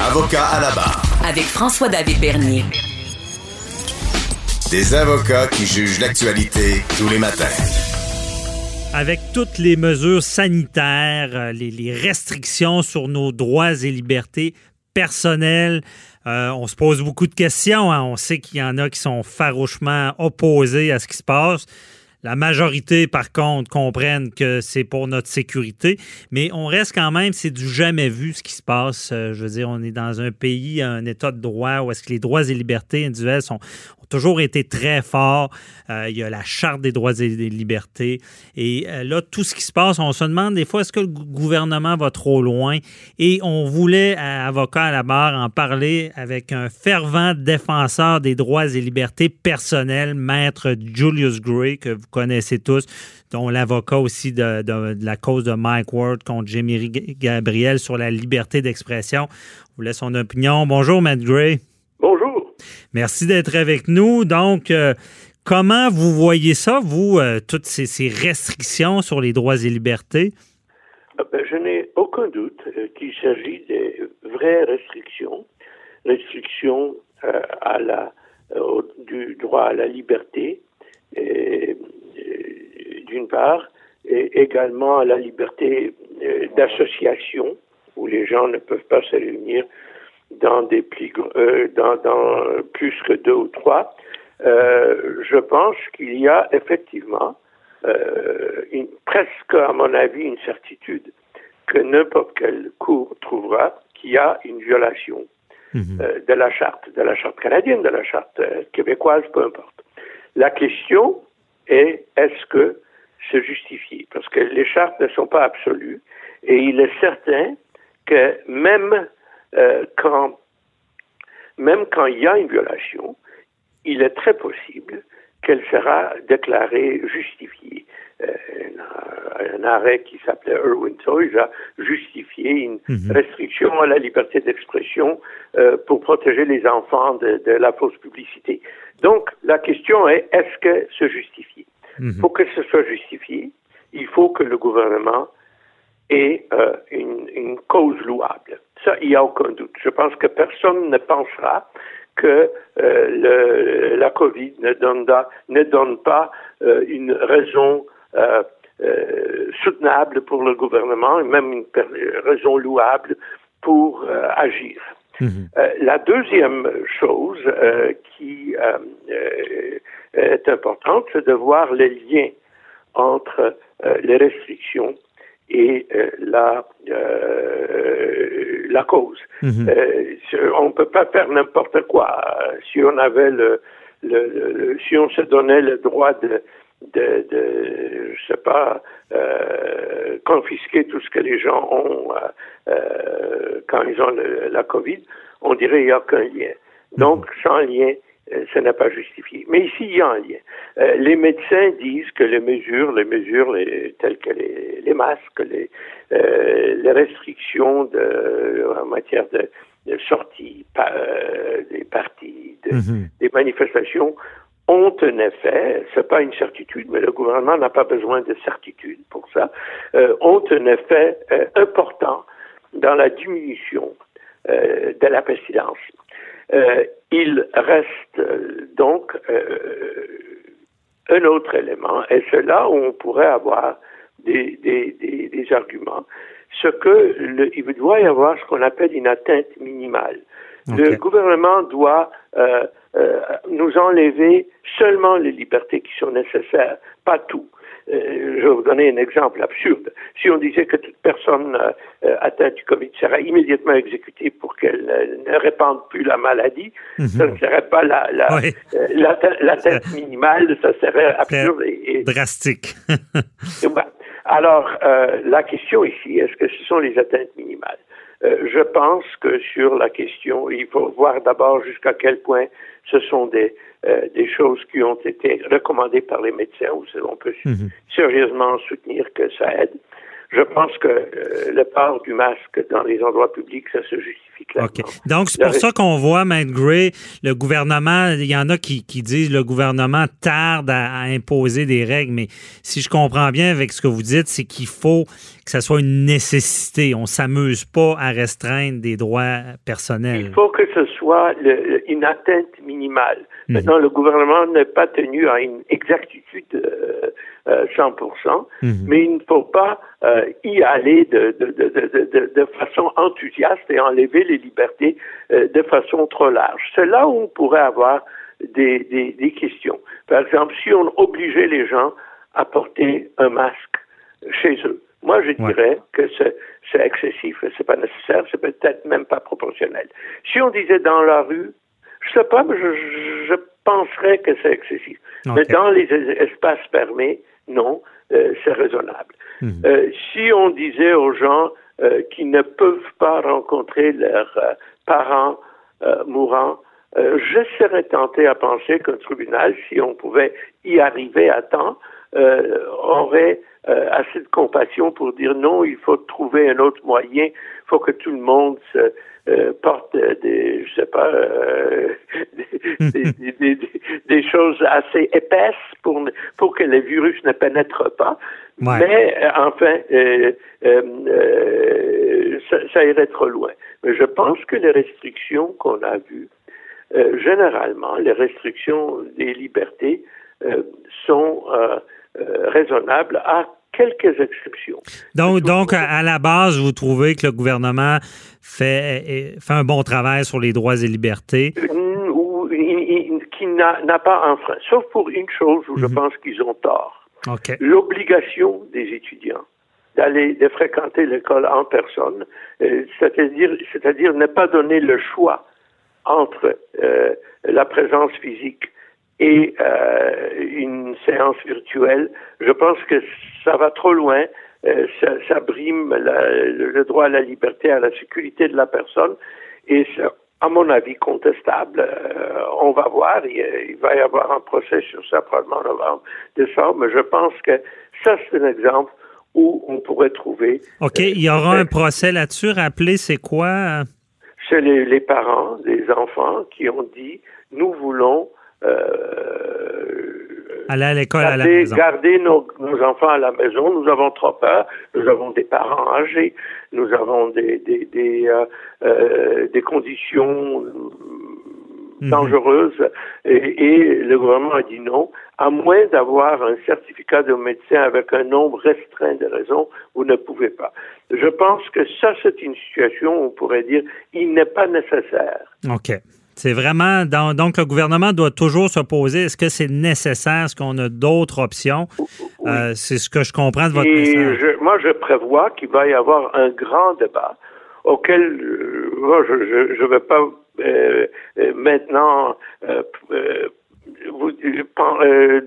Avocat à la barre. Avec François-David Bernier. Des avocats qui jugent l'actualité tous les matins. Avec toutes les mesures sanitaires, euh, les, les restrictions sur nos droits et libertés personnelles, euh, on se pose beaucoup de questions. hein. On sait qu'il y en a qui sont farouchement opposés à ce qui se passe. La majorité, par contre, comprennent que c'est pour notre sécurité, mais on reste quand même, c'est du jamais vu ce qui se passe. Euh, je veux dire, on est dans un pays, un état de droit où est-ce que les droits et libertés individuelles sont, ont toujours été très forts. Euh, il y a la Charte des droits et des libertés. Et euh, là, tout ce qui se passe, on se demande des fois, est-ce que le gou- gouvernement va trop loin? Et on voulait, à avocat à la barre, en parler avec un fervent défenseur des droits et libertés personnelles, maître Julius Gray, que vous connaissez tous, dont l'avocat aussi de, la cause de Mike Ward contre Jérémy Gabriel sur la liberté d'expression. On voulait son opinion. Bonjour, Matt Gray. Bonjour. Merci d'être avec nous. Donc, euh, comment vous voyez ça, vous, euh, toutes ces, restrictions sur les droits et libertés? Ah ben, je n'ai aucun doute euh, qu'il s'agit de vraies restrictions, restrictions euh, euh, du droit à la liberté, euh, d'une part, et également à la liberté euh, d'association, où les gens ne peuvent pas se réunir dans des euh, dans, dans plus que deux ou trois. Euh, je pense qu'il y a effectivement euh, une, presque, à mon avis, une certitude que n'importe quelle cour trouvera qu'il y a une violation euh, de la charte, de la charte canadienne, de la charte québécoise, peu importe. La question est est-ce que c'est justifié Parce que les chartes ne sont pas absolues et il est certain que même euh, quand même quand il y a une violation, il est très possible qu'elle sera déclarée justifiée. Euh, un, un arrêt qui s'appelait Irwin Toys a justifié une restriction à la liberté d'expression euh, pour protéger les enfants de, de la fausse publicité. Donc, la question est, est-ce que c'est justifié? Pour que ce soit justifié, il faut que le gouvernement ait euh, une, une cause louable. Ça, il n'y a aucun doute. Je pense que personne ne pensera que euh, le, la COVID ne donne, da- ne donne pas euh, une raison euh, soutenable pour le gouvernement et même une raison louable pour agir. Euh, la deuxième chose qui est importante, c'est de voir les liens entre les restrictions et euh, la euh, la cause. Euh, c'est- on peut pas faire n'importe quoi. Euh, Si on avait le, le, si on se donnait le droit de de, de je sais pas euh, confisquer tout ce que les gens ont euh, euh, quand ils ont le- la Covid, on dirait qu'il n'y a aucun lien. Donc, sans lien, euh, ce n'est pas justifié. Mais ici, il y a un lien. Euh, les médecins disent que les mesures, les mesures les- telles que les, les masques, les, euh, les restrictions de, en matière de, de sortie, euh, des partis, de- des manifestations, ont un effet, c'est pas une certitude, mais le gouvernement n'a pas besoin de certitude pour ça, ont un effet important dans la diminution de la pestilence. Euh, il reste euh, donc euh, un autre élément, et c'est là où on pourrait avoir des, des, des, des arguments, ce que le, il doit y avoir ce qu'on appelle une atteinte minimale. Le gouvernement doit euh, euh, nous enlever seulement les libertés qui sont nécessaires, pas tout. Euh, je vais vous donner un exemple absurde. Si on disait que toute personne euh, euh, atteinte du Covid serait immédiatement exécutée pour qu'elle ne répande plus la maladie, ça ne serait pas la, la, Oui. l'atteinte minimale, ça serait absurde et, et- Drastique. voilà. Alors, euh, la question ici, est-ce que ce sont les atteintes minimales? Euh, je pense que sur la question, il faut voir d'abord jusqu'à quel point ce sont des, euh, des choses qui ont été recommandées par les médecins, où on peut sérieusement soutenir que ça aide. Je pense que euh, le port du masque dans les endroits publics, ça se justifie clairement. Donc, c'est pour ça qu'on voit, Matt Gray, le gouvernement, il y en a qui, qui disent le gouvernement tarde à, imposer des règles, mais si je comprends bien avec ce que vous dites, c'est qu'il faut que ça soit une nécessité. On s'amuse pas à restreindre des droits personnels. Il faut que ce soit une atteinte minimale. Mhm. Maintenant, le gouvernement n'est pas tenu à une exactitude euh, 100%, euh, mhm. mais il ne faut pas euh, y aller de, de, de, de, façon enthousiaste et enlever les libertés euh, de façon trop large. C'est là où on pourrait avoir des, des, des, questions. Par exemple, si on obligeait les gens à porter un masque chez eux, moi je dirais que c'est, excessif, c'est pas nécessaire, c'est peut-être même pas proportionnel. Si on disait dans la rue, je sais pas, mais je, je penserais que c'est excessif. Mais dans les espaces fermés, non, euh, c'est raisonnable. Mhm. Euh, si on disait aux gens euh, qui ne peuvent pas rencontrer leurs parents mourants, je serais tenté à penser qu'un tribunal, si on pouvait y arriver à temps, aurait assez de compassion pour dire non, il faut trouver un autre moyen, il faut que tout le monde se, euh, porte des, je sais pas, euh, des, des, choses assez épaisses pour, pour que le virus ne pénètre pas. Mais euh, enfin, ça, ça, irait trop loin. Mais je pense que les restrictions qu'on a vues, généralement, les restrictions des libertés sont raisonnables à quelques exceptions. Donc, donc à la base, vous trouvez que le gouvernement fait, fait un bon travail sur les droits et libertés? Ou, qui n'a pas un frein, sauf pour une chose où je mhm. pense qu'ils ont tort. L'obligation des étudiants d'aller de fréquenter l'école en personne, euh, c'est-à-dire c'est-à-dire ne pas donner le choix entre euh, la présence physique et euh, une séance virtuelle. Je pense que ça va trop loin. Euh, ça, ça, brime le, droit à la liberté, à la sécurité de la personne, et c'est, à mon avis, contestable. Euh, on va voir, il, va y avoir un procès sur ça probablement en novembre, décembre, mais je pense que ça, c'est un exemple où on pourrait trouver... OK, il y aura un procès là-dessus. Rappelez, c'est quoi? C'est les, les parents des enfants qui ont dit, nous voulons Aller à l'école à la maison. Garder nos, enfants à la maison. Nous avons trop peur. Nous avons des parents âgés. Nous avons des, des, des, euh, euh des conditions mhm. dangereuses. Et, et, le gouvernement a dit non. À moins d'avoir un certificat de médecin avec un nombre restreint de raisons, vous ne pouvez pas. Je pense que ça, c'est une situation où on pourrait dire il n'est pas nécessaire. OK. C'est vraiment donc le gouvernement doit toujours se poser est-ce que c'est nécessaire, est-ce qu'on a d'autres options? Euh, C'est ce que je comprends de votre message. moi, je prévois qu'il va y avoir un grand débat auquel euh, je ne vais pas euh, maintenant vous,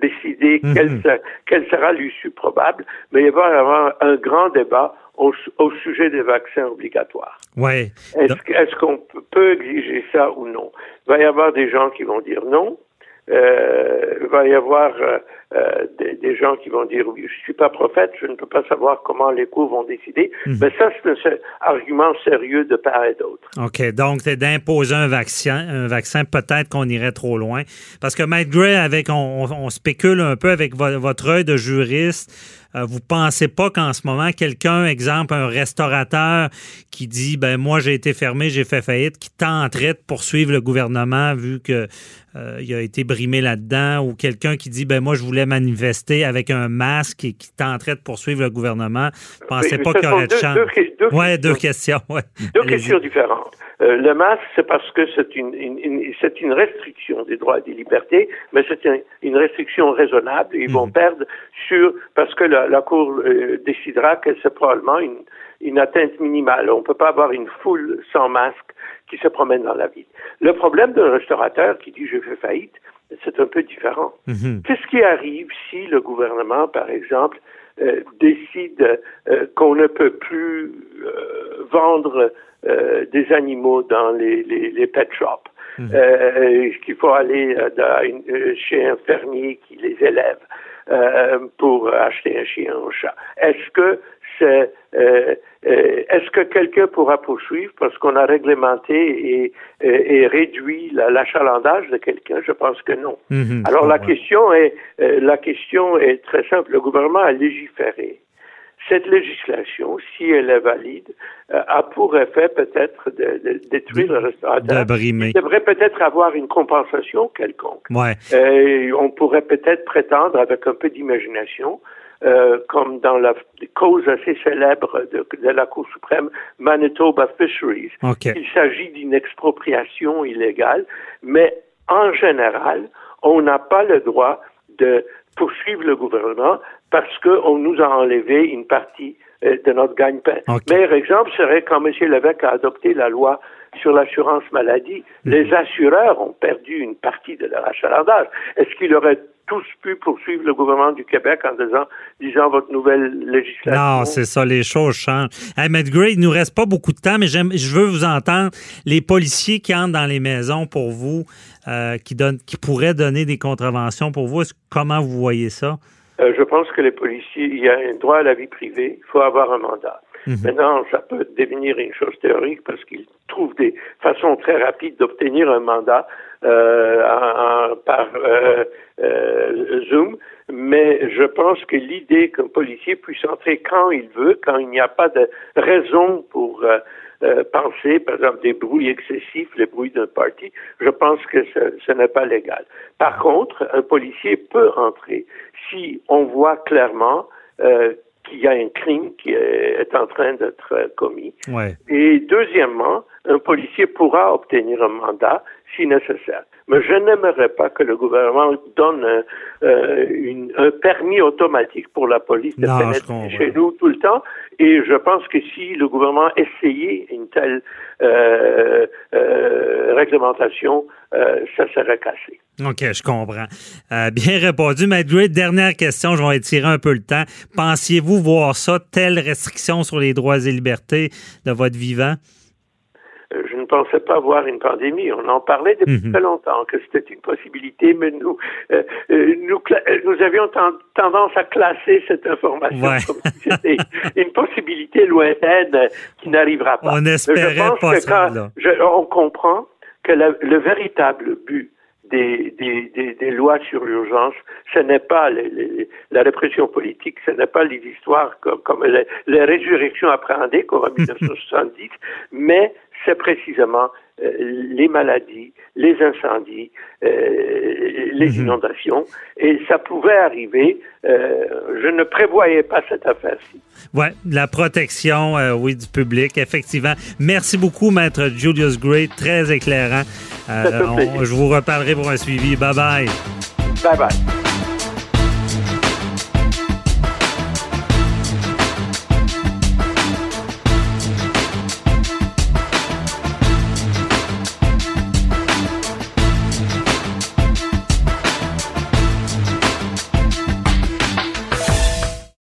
décider mm-hmm. quelle sera l'issue probable, mais il va y avoir un grand débat au, sujet des vaccins obligatoires. Ouais. Est-ce qu'on peut exiger ça ou non? Il va y avoir des gens qui vont dire non. Euh, il va y avoir euh, des, gens qui vont dire oui, je suis pas prophète, je ne peux pas savoir comment les cours vont décider. Mhm. Mais ça, c'est un argument sérieux de part et d'autre. OK. Donc, c'est d'imposer un vaccin, un vaccin, peut-être qu'on irait trop loin. Parce que Matt Gray, avec, on, spécule un peu avec votre œil de juriste. Euh, vous pensez pas qu'en ce moment, quelqu'un, exemple, un restaurateur qui dit, ben moi j'ai été fermé, j'ai fait faillite, qui tenterait de poursuivre le gouvernement vu que euh, il a été brimé là-dedans, ou quelqu'un qui dit, ben moi je voulais manifester avec un masque et qui tenterait de poursuivre le gouvernement, ne pensez pas qu'il y aurait de chance. Deux, deux questions. Deux questions différentes. Euh, le masque, c'est parce que c'est une, c'est une restriction des droits et des libertés, mais c'est une, restriction raisonnable. Ils vont mhm. perdre sur parce que la, Cour euh, décidera que c'est probablement une, une atteinte minimale. On ne peut pas avoir une foule sans masque qui se promène dans la ville. Le problème d'un restaurateur qui dit je fais faillite, c'est un peu différent. Mhm. Qu'est-ce qui arrive si le gouvernement, par exemple, euh, décide euh, qu'on ne peut plus euh, vendre des animaux dans les, les, pet shops, mhm. qu'il faut aller chez un fermier qui les élève pour acheter un chien ou un chat? Est-ce que c'est euh, euh, est-ce que quelqu'un pourra poursuivre? Parce qu'on a réglementé et, et, réduit l'achalandage de quelqu'un Je pense que non. Mhm, Alors la question est euh, la question est très simple. Le gouvernement a légiféré. Cette législation, si elle est valide, euh, a pour effet peut-être de, de détruire le restaurateur. De brimer. Il devrait peut-être avoir une compensation quelconque. Ouais. Euh, on pourrait peut-être prétendre, avec un peu d'imagination, euh, comme dans la cause assez célèbre de, de la Cour suprême, Manitoba Fisheries, OK. il s'agit d'une expropriation illégale, mais en général, on n'a pas le droit de poursuivre le gouvernement parce qu'on nous a enlevé une partie euh, de notre gagne-pain. Ok. Meilleur exemple serait quand M. Lévesque a adopté la loi sur l'assurance maladie. Mhm. Les assureurs ont perdu une partie de leur achalandage. Est-ce qu'ils auraient tous pu poursuivre le gouvernement du Québec en disant, disant votre nouvelle législation? Non, c'est ça, les choses changent. Hey, Matt Gray, il nous reste pas beaucoup de temps, mais j'aime, je veux vous entendre. Les policiers qui entrent dans les maisons pour vous, euh, qui, donnent, qui pourraient donner des contraventions pour vous, comment vous voyez ça? Euh, je pense que les policiers, il y a un droit à la vie privée, il faut avoir un mandat. Mhm. Maintenant, ça peut devenir une chose théorique parce qu'ils trouvent des façons très rapides d'obtenir un mandat euh, en- en- par euh, Zoom, mais je pense que l'idée qu'un policier puisse entrer quand il veut, quand il n'y a pas de raison pour euh, euh, penser, par exemple, des bruits excessifs, les bruits d'un parti, je pense que ce, ce n'est pas légal. Par contre, un policier peut entrer si on voit clairement euh, qu'il y a un crime qui est, est en train d'être commis. Ouais. Et deuxièmement, un policier pourra obtenir un mandat si nécessaire. Mais je n'aimerais pas que le gouvernement donne un, euh, une- un permis automatique pour la police de Non, pénétrer chez nous tout le temps. Et je pense que si le gouvernement essayait une telle euh, euh, réglementation, ça serait cassé. OK, je comprends. Bien répondu. Matt Gray, dernière question, je vais étirer un peu le temps. Pensiez-vous voir ça, telle restriction sur les droits et libertés de votre vivant? Pensais pas voir une pandémie. On en parlait depuis Mhm. très longtemps que c'était une possibilité, mais nous, euh, euh, nous, euh, nous avions ten- tendance à classer cette information Ouais. comme si c'était une possibilité lointaine qui n'arrivera pas. On espérait je pense pas que ça, quand je- on comprend que la- le véritable but des, des, des, des lois sur l'urgence, ce n'est pas les- les- la répression politique, ce n'est pas les histoires comme, comme les, les résurrections appréhendées comme en 1970, mais c'est précisément euh, les maladies, les incendies, euh, les Mhm. inondations, et ça pouvait arriver. euh, je ne prévoyais pas cette affaire-ci. Oui, la protection, oui, du public, effectivement. Merci beaucoup, Maître Julius Gray, très éclairant. On- je vous reparlerai pour un suivi. Bye bye. Bye bye.